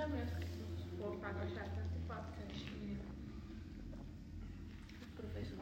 também. Tanto. Professor.